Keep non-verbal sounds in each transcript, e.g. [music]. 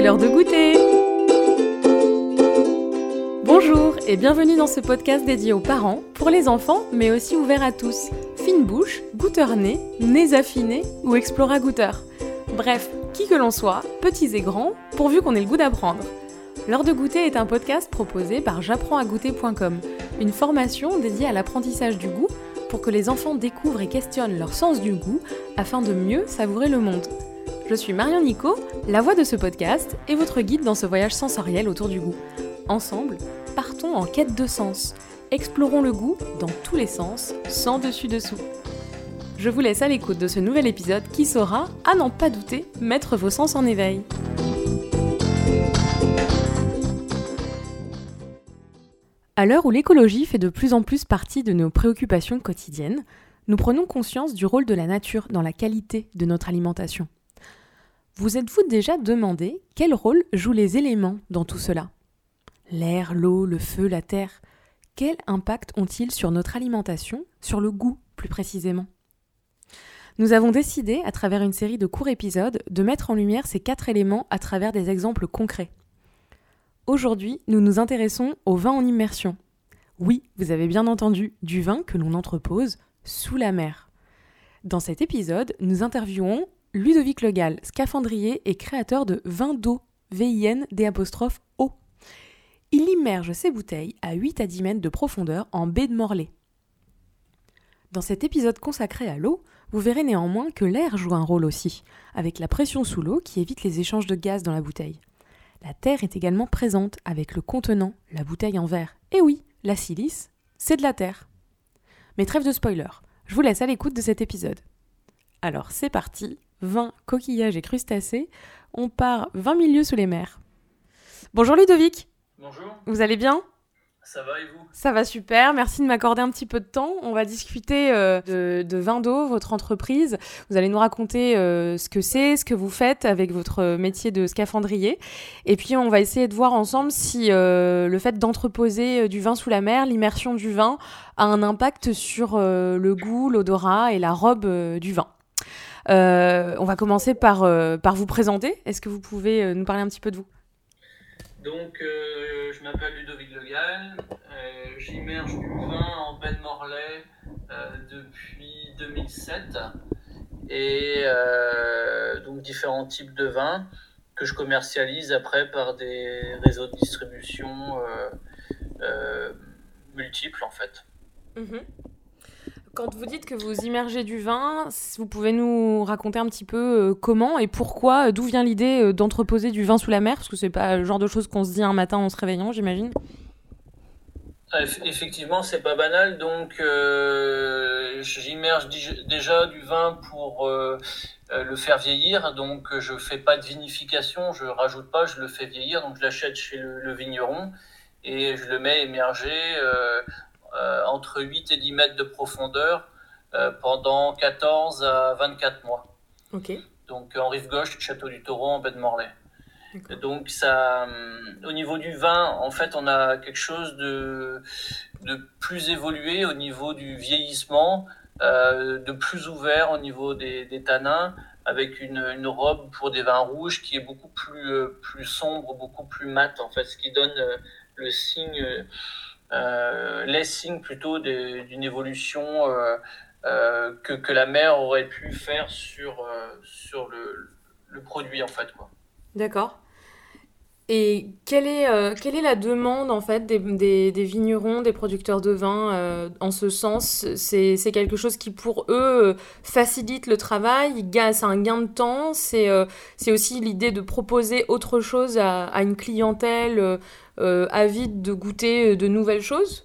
l'heure de goûter Bonjour et bienvenue dans ce podcast dédié aux parents, pour les enfants, mais aussi ouvert à tous. Fine bouche, goûteur nez, nez affinés ou explora goûteur. Bref, qui que l'on soit, petits et grands, pourvu qu'on ait le goût d'apprendre. L'heure de goûter est un podcast proposé par j'apprends-à-goûter.com, une formation dédiée à l'apprentissage du goût pour que les enfants découvrent et questionnent leur sens du goût afin de mieux savourer le monde. Je suis Marion Nico, la voix de ce podcast et votre guide dans ce voyage sensoriel autour du goût. Ensemble, partons en quête de sens. Explorons le goût dans tous les sens, sans dessus-dessous. Je vous laisse à l'écoute de ce nouvel épisode qui saura, à n'en pas douter, mettre vos sens en éveil. À l'heure où l'écologie fait de plus en plus partie de nos préoccupations quotidiennes, nous prenons conscience du rôle de la nature dans la qualité de notre alimentation. Vous êtes-vous déjà demandé quel rôle jouent les éléments dans tout cela? L'air, l'eau, le feu, la terre. Quel impact ont-ils sur notre alimentation, sur le goût plus précisément? Nous avons décidé, à travers une série de courts épisodes, de mettre en lumière ces quatre éléments à travers des exemples concrets. Aujourd'hui, nous nous intéressons au vin en immersion. Oui, vous avez bien entendu, du vin que l'on entrepose sous la mer. Dans cet épisode, nous interviewons Ludovic Legal, scaphandrier et créateur de Vin d'eau, VIN O. Il immerge ses bouteilles à 8 à 10 mètres de profondeur en baie de Morlaix. Dans cet épisode consacré à l'eau, vous verrez néanmoins que l'air joue un rôle aussi, avec la pression sous l'eau qui évite les échanges de gaz dans la bouteille. La terre est également présente avec le contenant, la bouteille en verre. Et oui, la silice, c'est de la terre. Mais trêve de spoiler, je vous laisse à l'écoute de cet épisode. Alors c'est parti, vin, coquillages et crustacés, on part 20 milieux sous les mers. Bonjour Ludovic Bonjour. Vous allez bien? Ça va et vous? Ça va super, merci de m'accorder un petit peu de temps. On va discuter euh, de, de Vin d'eau, votre entreprise. Vous allez nous raconter euh, ce que c'est, ce que vous faites avec votre métier de scaphandrier. Et puis on va essayer de voir ensemble si euh, le fait d'entreposer du vin sous la mer, l'immersion du vin, a un impact sur le goût, l'odorat et la robe du vin. Euh, on va commencer par, euh, par vous présenter. Est-ce que vous pouvez euh, nous parler un petit peu de vous? Donc, je m'appelle Ludovic Legal. J'immerge du vin en baie de Morlaix depuis 2007. Et donc, différents types de vins que je commercialise après par des réseaux de distribution multiples, en fait. Mhm. Quand vous dites que vous immergez du vin, vous pouvez nous raconter un petit peu euh, comment et pourquoi, euh, d'où vient l'idée euh, d'entreposer du vin sous la mer? Parce que c'est pas le genre de choses qu'on se dit un matin en se réveillant, j'imagine. Ah, effectivement, c'est pas banal. Donc, j'immerge déjà du vin pour le faire vieillir. Donc, je fais pas de vinification, je rajoute pas, je le fais vieillir. Donc, je l'achète chez le, vigneron et je le mets émerger entre 8 et 10 mètres de profondeur euh, pendant 14 à 24 mois. Donc en rive gauche château du Taureau en baie de Morlaix. Donc ça, euh, au niveau du vin, en fait, on a quelque chose de, de plus évolué au niveau du vieillissement, euh, de plus ouvert au niveau des, des tanins, avec une, une, robe pour des vins rouges qui est beaucoup plus, plus sombre, beaucoup plus mat, en fait, ce qui donne le signe euh, laisse signe plutôt d'une évolution euh, euh, que, que, la mère aurait pu faire sur, sur le, le, produit en fait. D'accord. Et quelle est, euh, quelle est la demande en fait des, vignerons, des producteurs de vin euh, en ce sens? C'est quelque chose qui pour eux facilite le travail, c'est un gain de temps, c'est aussi l'idée de proposer autre chose à, une clientèle euh, avide de goûter de nouvelles choses?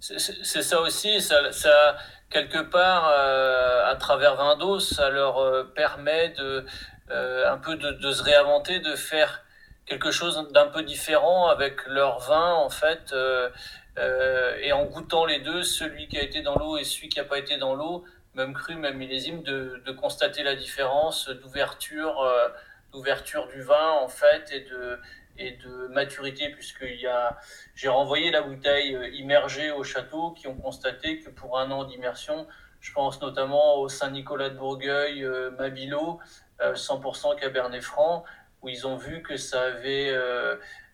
C'est ça aussi, ça, quelque part, à travers Vin d'eau, ça leur permet de, un peu de se réinventer, de faire quelque chose d'un peu différent avec leur vin en fait euh, euh, et en goûtant les deux celui qui a été dans l'eau et celui qui n'a pas été dans l'eau même cru même millésime de, de constater la différence d'ouverture euh, d'ouverture du vin en fait et de et de maturité puisqu'il y a j'ai renvoyé la bouteille euh, immergée au château qui ont constaté que pour un an d'immersion je pense notamment au Saint-Nicolas de Bourgueil euh, Mabilo 100% Cabernet Franc où ils ont vu que ça avait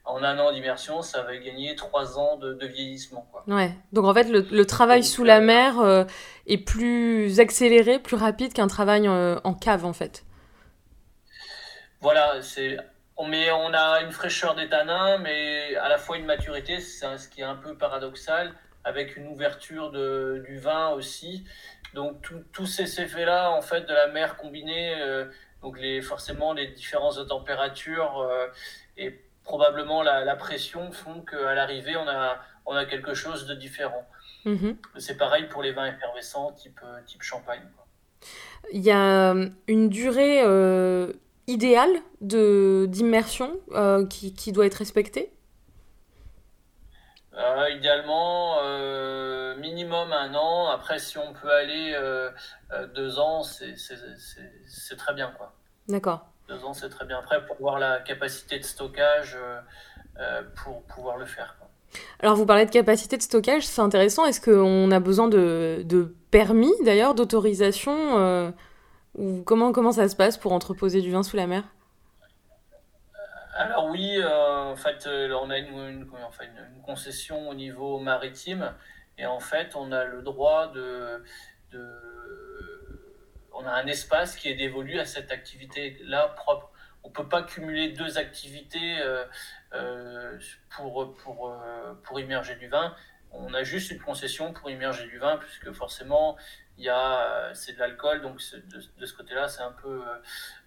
en un an d'immersion, ça avait gagné trois ans de, vieillissement. Quoi. Ouais. Donc en fait, le, travail sous la mer est plus accéléré, plus rapide qu'un travail en cave en fait. Voilà, c'est on, a une fraîcheur des tanins, mais à la fois une maturité, c'est ce qui est un peu paradoxal, avec une ouverture de, du vin aussi. Donc tous ces effets-là, en fait, de la mer combinée, euh, donc les, forcément les différences de température euh, et probablement la, pression font qu'à l'arrivée, on a, on a quelque chose de différent. Mm-hmm. C'est pareil pour les vins effervescents type, type champagne. Il y a une durée euh, idéal de d'immersion euh, qui, qui, doit être respecté euh, Idéalement, euh, minimum un an. Après, si on peut aller deux ans, c'est très bien. quoi. D'accord. Deux ans, c'est très bien. Après, pour voir la capacité de stockage, pour pouvoir le faire. Alors, vous parlez de capacité de stockage, c'est intéressant. Est-ce qu'on a besoin de, de permis, d'ailleurs, d'autorisation ou comment, comment ça se passe pour entreposer du vin sous la mer? Alors oui, euh, en fait, euh, on a une, une, concession au niveau maritime et en fait, on a le droit de, on a un espace qui est dévolu à cette activité-là propre. On peut pas cumuler deux activités euh, pour, pour, pour immerger du vin. On a juste une concession pour immerger du vin, puisque forcément, il y c'est de l'alcool, donc de, ce côté-là, c'est un peu,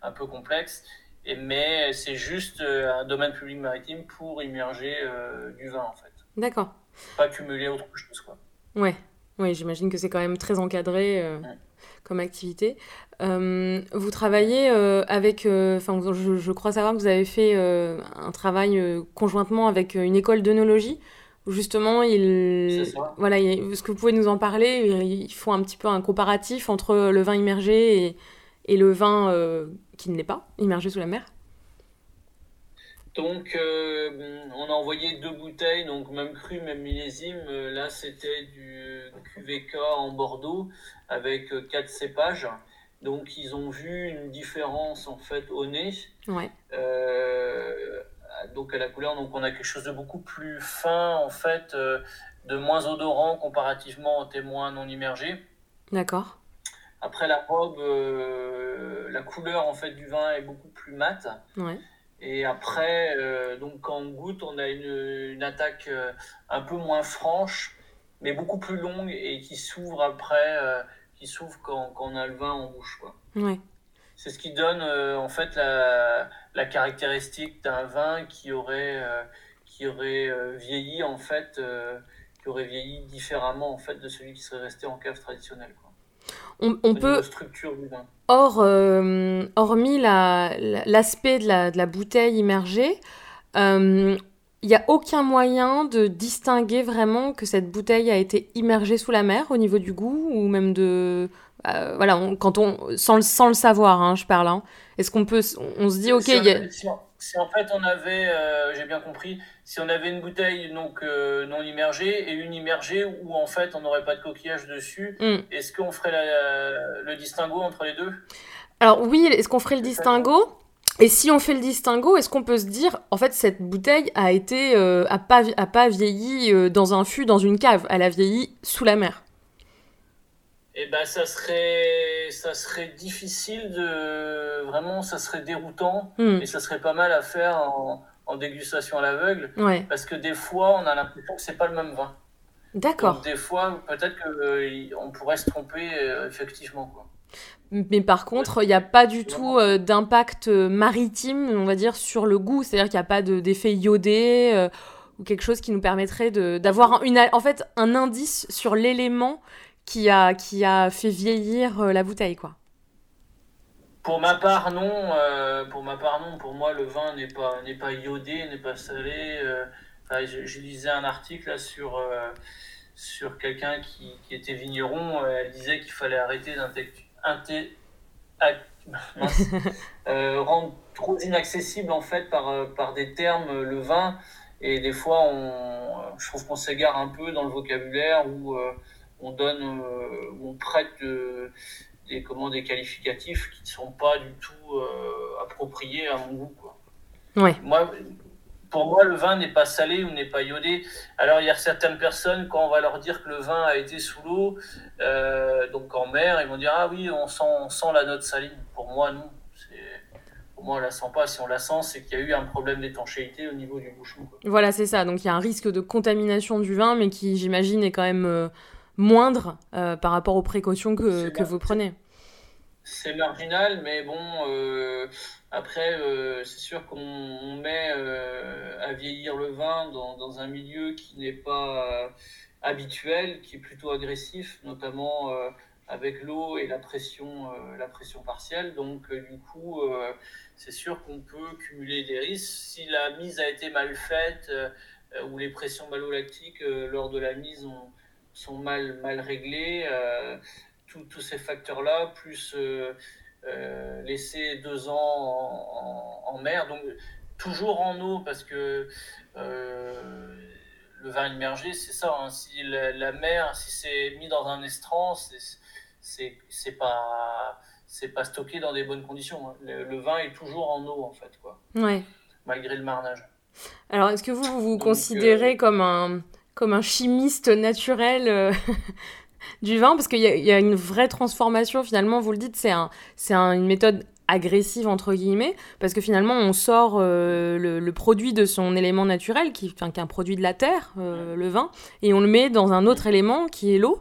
un peu complexe. Et, mais c'est juste euh, un domaine public maritime pour immerger du vin, en fait. D'accord. Pas cumuler autre chose, quoi. Ouais, ouais j'imagine que c'est quand même très encadré comme activité. vous travaillez avec, enfin, je, je, crois savoir que vous avez fait un travail conjointement avec une école d'œnologie justement, il, voilà, est-ce que vous pouvez nous en parler? Ils font un petit peu un comparatif entre le vin immergé et, et le vin euh, qui ne l'est pas, immergé sous la mer. Donc, euh, on a envoyé deux bouteilles, donc même cru, même millésime. Euh, là, c'était du QVK en Bordeaux avec quatre cépages. Donc, ils ont vu une différence en fait au nez. Ouais donc à la couleur, donc on a quelque chose de beaucoup plus fin en fait, euh, de moins odorant comparativement aux témoins non immergés. D'accord. Après la robe, euh, la couleur en fait du vin est beaucoup plus mate. Ouais. Et après, euh, donc quand on goûte, on a une, une attaque un peu moins franche, mais beaucoup plus longue et qui s'ouvre après, qui s'ouvre quand, quand, on a le vin en bouche. Quoi. Ouais. C'est ce qui donne en fait la, la caractéristique d'un vin qui aurait, euh, qui aurait euh, vieilli en fait, euh, qui aurait vieilli différemment en fait de celui qui serait resté en cave traditionnelle. On, on peut. Or, hormis l'aspect de, la, de la bouteille immergée, il n'y a aucun moyen de distinguer vraiment que cette bouteille a été immergée sous la mer au niveau du goût ou même de euh, voilà, quand on, sans, le, sans le savoir, hein, je parle. Hein. Est-ce qu'on peut, on, se dit, ok, si, si, en fait on avait, euh, j'ai bien compris, si on avait une bouteille donc euh, non immergée et une immergée où en fait on n'aurait pas de coquillage dessus, hmm. est-ce qu'on ferait le distinguo entre les deux? Alors oui, est-ce qu'on ferait le distinguo? Et si on fait le distinguo, est-ce qu'on peut se dire, en fait, cette bouteille a été, a pas, a pas vieilli dans un fût, dans une cave, elle a vieilli sous la mer et eh ben ça serait ça serait difficile de vraiment ça serait déroutant hmm. et ça serait pas mal à faire en, en dégustation à l'aveugle parce que des fois on a l'impression que c'est pas le même vin. D'accord. Des fois peut-être que euh, on pourrait se tromper euh, effectivement quoi. Mais par contre, il n'y a pas du tout euh, d'impact maritime, on va dire, sur le goût. C'est-à-dire qu'il n'y a pas d'effet iodé ou quelque chose qui nous permettrait d'avoir en fait un indice sur l'élément qui a, qui a fait vieillir euh, la bouteille, quoi. Pour ma part, non. Euh, pour ma part, non. Pour moi, le vin n'est pas, n'est pas iodé, n'est pas salé. Euh, je, lisais un article là, sur, sur quelqu'un qui, qui, était vigneron. elle disait qu'il fallait arrêter [laughs] [laughs] rendre trop inaccessible en fait par, par des termes le vin. Et des fois, on, je trouve qu'on s'égare un peu dans le vocabulaire où on donne, euh, on prête euh, des, comment, des qualificatifs qui ne sont pas du tout euh, appropriés à mon goût. Quoi. Ouais. Moi, pour moi, le vin n'est pas salé ou n'est pas iodé. Alors, il y a certaines personnes, quand on va leur dire que le vin a été sous l'eau, euh, donc en mer, ils vont dire Ah oui, on sent, on sent la note saline. Pour moi, non. Pour moi, on la sent pas. Si on la sent, c'est qu'il y a eu un problème d'étanchéité au niveau du bouchon. Voilà, c'est ça. Donc, il y a un risque de contamination du vin, mais qui, j'imagine, est quand même euh, moindre euh, par rapport aux précautions que, que vous prenez. C'est marginal, mais bon, euh, après, euh, c'est sûr qu'on met euh, à vieillir le vin dans, dans un milieu qui n'est pas habituel, qui est plutôt agressif, notamment avec l'eau et la pression, la pression partielle. Donc, du coup, c'est sûr qu'on peut cumuler des risques. Si la mise a été mal faite ou les pressions malolactiques lors de la mise sont mal, mal réglées, tous ces facteurs-là, plus euh, euh, laisser deux ans en, mer, donc toujours en eau, parce que euh, le vin immergé, c'est ça. Hein. si la, mer, si c'est mis dans un estran, c'est pas c'est pas stocké dans des bonnes conditions. Hein. Le, vin est toujours en eau, en fait, quoi. Ouais. Malgré le marnage. Alors, est-ce que vous vous, considérez comme un comme un chimiste naturel [laughs] du vin parce qu'il y, a une vraie transformation finalement vous le dites c'est un, une méthode agressive entre guillemets parce que finalement on sort euh, le, produit de son élément naturel qui, enfin, qui est un produit de la terre euh, le vin et on le met dans un autre élément qui est l'eau.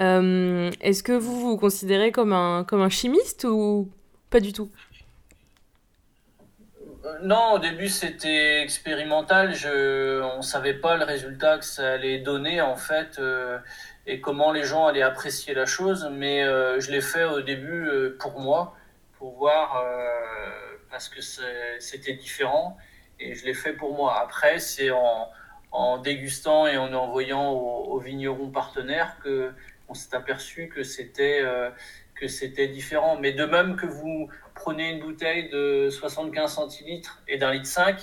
Euh, est-ce que vous vous considérez comme un comme un chimiste ou pas du tout? Non, au début c'était expérimental. Je, on savait pas le résultat que ça allait donner en fait et comment les gens allaient apprécier la chose. Mais euh, je l'ai fait au début euh, pour moi, pour voir, euh, parce que c'était différent. Et je l'ai fait pour moi. Après, c'est en, en, dégustant et en envoyant aux, vignerons partenaires que on s'est aperçu que c'était que c'était différent. Mais de même que vous prenez une bouteille de 75 centilitres et d'un litre 5,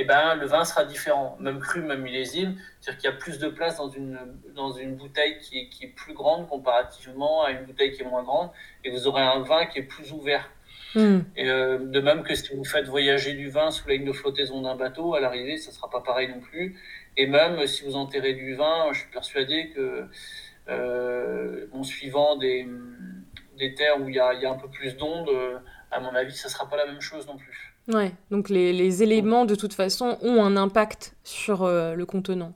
eh ben, le vin sera différent, même cru, même millésime. C'est-à-dire qu'il y a plus de place dans une, dans une bouteille qui est, qui est, plus grande comparativement à une bouteille qui est moins grande, et vous aurez un vin qui est plus ouvert. Hmm. Et euh, de même que si vous faites voyager du vin sous la ligne de flottaison d'un bateau, à l'arrivée, ça sera pas pareil non plus. Et même si vous enterrez du vin, je suis persuadé que, euh, en suivant des, des terres où il y a, il y a un peu plus d'ondes, à mon avis, ça sera pas la même chose non plus. Ouais, donc les, les, éléments de toute façon ont un impact sur euh, le contenant.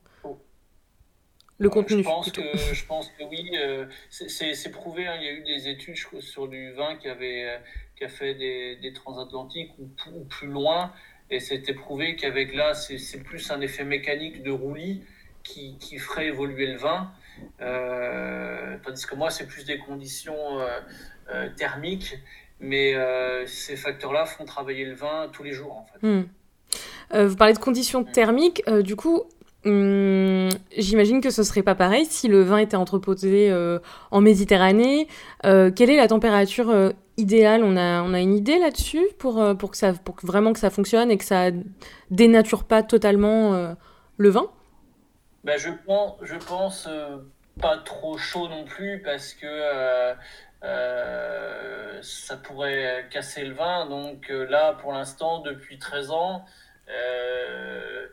Le contenu. Je pense, que, [laughs] je pense que oui, euh, c'est prouvé. Hein. il y a eu des études sur du vin qui, avait, euh, qui a fait des, des transatlantiques ou, plus loin, et c'était prouvé qu'avec là, c'est plus un effet mécanique de roulis qui, qui ferait évoluer le vin. tandis que moi, c'est plus des conditions thermiques mais euh, ces facteurs-là font travailler le vin tous les jours, en fait. Hmm. Euh, vous parlez de conditions thermiques, euh, du coup, hmm, j'imagine que ce serait pas pareil si le vin était entreposé en Méditerranée. quelle est la température idéale? On a, on a une idée là-dessus pour, pour, que ça, pour que vraiment que ça fonctionne et que ça dénature pas totalement le vin? Ben, je pense, je pense pas trop chaud non plus parce que euh, ça pourrait casser le vin. Donc euh, là, pour l'instant, depuis 13 ans, euh,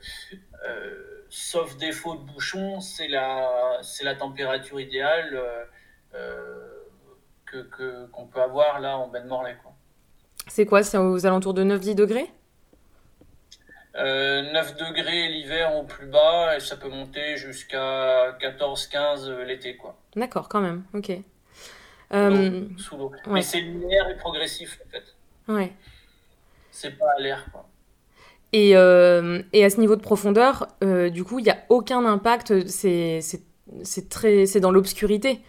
sauf défaut de bouchon, c'est la, c'est la température idéale que, qu'on peut avoir là en bain de Morlaix. Quoi. C'est quoi? C'est aux alentours de 9-10 degrés? 9 degrés l'hiver au plus bas et ça peut monter jusqu'à 14-15 l'été. quoi. D'accord, quand même, ok. Euh, sous l'eau. Mais c'est linéaire et progressif, en fait. Ouais. C'est pas à l'air, quoi. Et, euh, et, à ce niveau de profondeur, euh, du coup, il n'y a aucun impact. C'est très, c'est dans l'obscurité.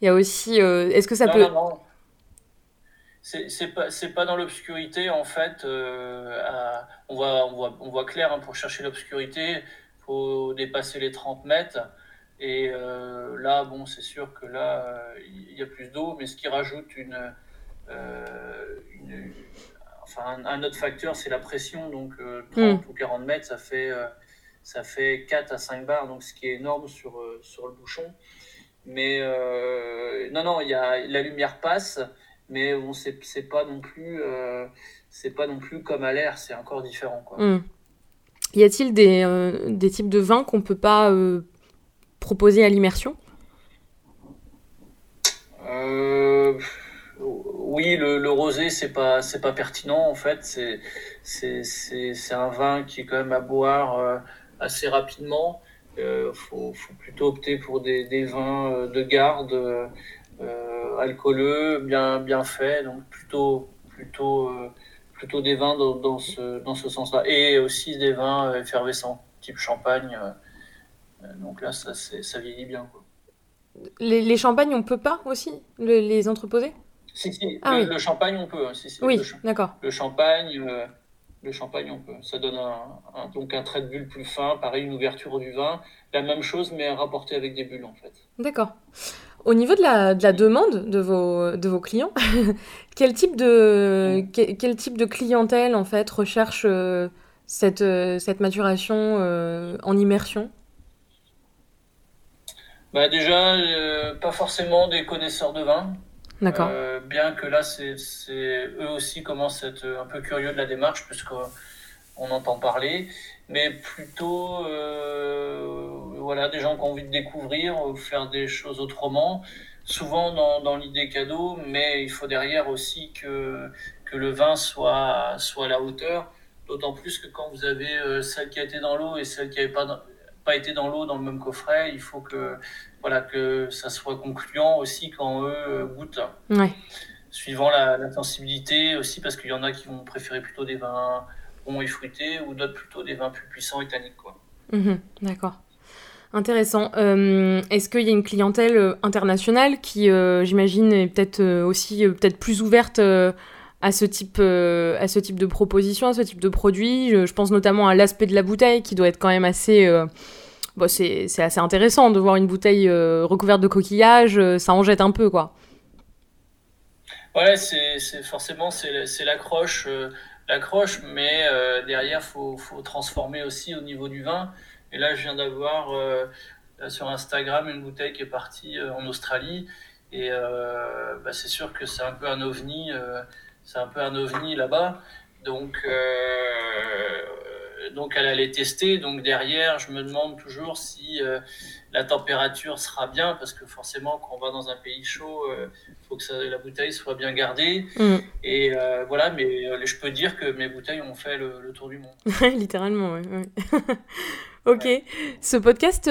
Il y a aussi. Est-ce que ça peut. Non, non. C'est pas, pas dans l'obscurité, en fait. on, voit, on, voit, on voit clair hein, pour chercher l'obscurité. Il faut dépasser les 30 mètres. Et euh, là, bon, c'est sûr que là, il y a plus d'eau, mais ce qui rajoute une, euh, enfin, un, autre facteur, c'est la pression. Donc, 30 euh, hmm. ou 40 mètres, ça fait, ça fait 4 à 5 bars, donc ce qui est énorme sur, sur le bouchon. Mais non, non, y a, la lumière passe mais bon, c'est pas non plus, c'est pas non plus comme à l'air, c'est encore différent. Quoi. Hmm. Y a-t-il des, des, types de vins qu'on peut pas proposer à l'immersion oui, le, rosé, c'est pas, c'est pas pertinent en fait. C'est, c'est, c'est, un vin qui est quand même à boire euh, assez rapidement. Il euh, faut, plutôt opter pour des, vins euh, de garde, euh, alcooleux, bien, bien faits. Donc plutôt, plutôt, plutôt des vins dans ce, dans ce sens-là. Et aussi des vins effervescents, type champagne. Donc là, ça, ça vieillit bien. Quoi. Les, les champagnes, on peut pas aussi les entreposer? Si, si. Ah le, champagne, on peut. Hein, oui, d'accord. Le champagne, euh, le champagne, on peut. Ça donne un, donc un trait de bulle plus fin, pareil, une ouverture du vin. La même chose, mais rapporté avec des bulles, en fait. D'accord. Au niveau de la, de la demande de vos, de vos clients, [laughs] quel, type de, quel, type de clientèle, en fait, recherche euh, cette, euh, cette maturation en immersion? Bah déjà, pas forcément des connaisseurs de vin. D'accord. Euh, bien que là, c'est, eux aussi commencent à être un peu curieux de la démarche, puisqu'on entend parler, mais plutôt euh, voilà, des gens qui ont envie de découvrir, faire des choses autrement, souvent dans, dans l'idée cadeau, mais il faut derrière aussi que, que le vin soit, soit à la hauteur, d'autant plus que quand vous avez euh, celle qui a été dans l'eau et celle qui n'avait pas, pas été dans l'eau dans le même coffret, il faut que voilà, que ça soit concluant aussi quand eux euh, goûtent. Suivant la, sensibilité aussi, parce qu'il y en a qui vont préférer plutôt des vins ronds et fruités, ou d'autres plutôt des vins plus puissants et tanniques. Quoi. Mhm, d'accord. Intéressant. Euh, est-ce qu'il y a une clientèle euh, internationale qui, j'imagine, est peut-être aussi peut-être plus ouverte à ce type à ce type de proposition, à ce type de produit? Je, je pense notamment à l'aspect de la bouteille qui doit être quand même assez bon, c'est assez intéressant de voir une bouteille euh, recouverte de coquillages, euh, ça en jette un peu, quoi. Ouais, c'est forcément c'est l'accroche, euh, l'accroche, mais derrière faut, faut transformer aussi au niveau du vin. Et là, je viens d'avoir sur Instagram une bouteille qui est partie en Australie, et bah, c'est sûr que c'est un peu un ovni, c'est un peu un ovni là-bas. Donc donc elle allait tester. Donc derrière, je me demande toujours si euh, la température sera bien, parce que forcément, quand on va dans un pays chaud, il euh, faut que la bouteille soit bien gardée. Mm. Et euh, voilà, mais je peux dire que mes bouteilles ont fait le, tour du monde. [laughs] Littéralement, oui. [laughs] ok. Ce podcast,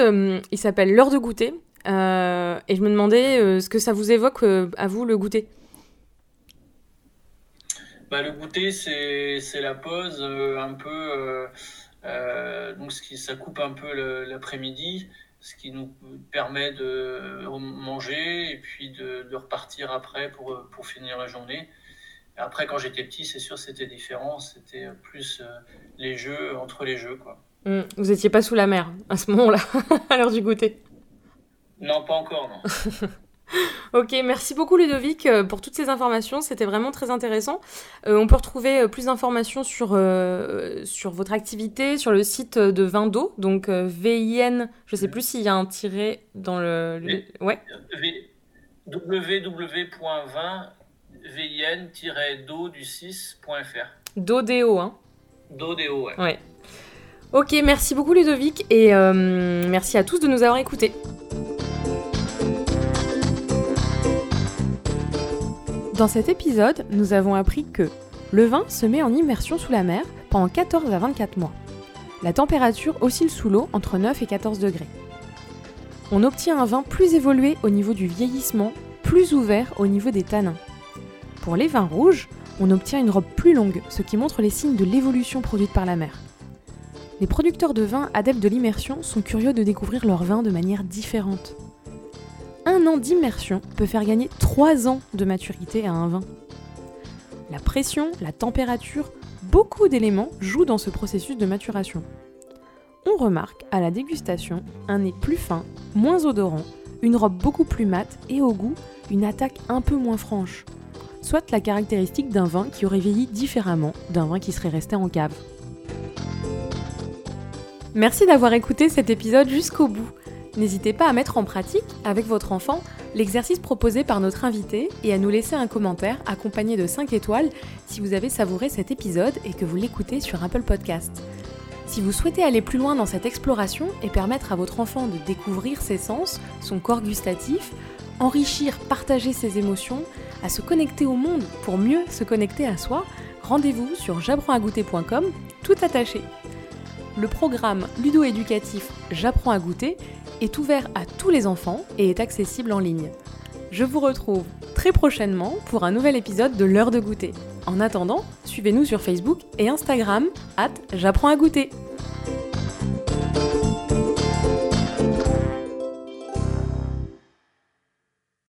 il s'appelle L'heure de goûter. et je me demandais ce que ça vous évoque à vous, le goûter? Bah, le goûter, c'est la pause euh, un peu. Euh, euh, donc, ce qui, ça coupe un peu l'après-midi, ce qui nous permet de manger et puis de, de repartir après pour, pour finir la journée. Après, quand j'étais petit, c'est sûr, c'était différent. C'était plus les jeux, entre les jeux. Quoi. Mmh. Vous étiez pas sous la mer à ce moment-là, [laughs] à l'heure du goûter? Non, pas encore, non. [laughs] Ok, merci beaucoup Ludovic euh, pour toutes ces informations, c'était vraiment très intéressant. Euh, on peut retrouver euh, plus d'informations sur, sur votre activité sur le site de Vindo, donc VIN, je sais plus s'il y a un tiret dans le... Ouais. www.20vin-do du 6.fr. Dodeo, hein Dodeo, ouais. ouais. Ok, merci beaucoup Ludovic et merci à tous de nous avoir écoutés. Dans cet épisode, nous avons appris que le vin se met en immersion sous la mer pendant 14 à 24 mois. La température oscille sous l'eau entre 9 et 14 degrés. On obtient un vin plus évolué au niveau du vieillissement, plus ouvert au niveau des tanins. Pour les vins rouges, on obtient une robe plus longue, ce qui montre les signes de l'évolution produite par la mer. Les producteurs de vins adeptes de l'immersion sont curieux de découvrir leur vin de manière différente un an d'immersion peut faire gagner 3 ans de maturité à un vin. La pression, la température, beaucoup d'éléments jouent dans ce processus de maturation. On remarque à la dégustation un nez plus fin, moins odorant, une robe beaucoup plus mate et au goût une attaque un peu moins franche, soit la caractéristique d'un vin qui aurait vieilli différemment d'un vin qui serait resté en cave. Merci d'avoir écouté cet épisode jusqu'au bout. N'hésitez pas à mettre en pratique avec votre enfant L'exercice proposé par notre invité est à nous laisser un commentaire accompagné de 5 étoiles si vous avez savouré cet épisode et que vous l'écoutez sur Apple Podcast. Si vous souhaitez aller plus loin dans cette exploration et permettre à votre enfant de découvrir ses sens, son corps gustatif, enrichir, partager ses émotions, à se connecter au monde pour mieux se connecter à soi, rendez-vous sur j'apprends-à-goûter.com, tout attaché. Le programme ludo-éducatif J'apprends à goûter est ouvert à tous les enfants et est accessible en ligne. Je vous retrouve très prochainement pour un nouvel épisode de l'heure de goûter. En attendant, suivez-nous sur Facebook et Instagram, at j'apprends à goûter.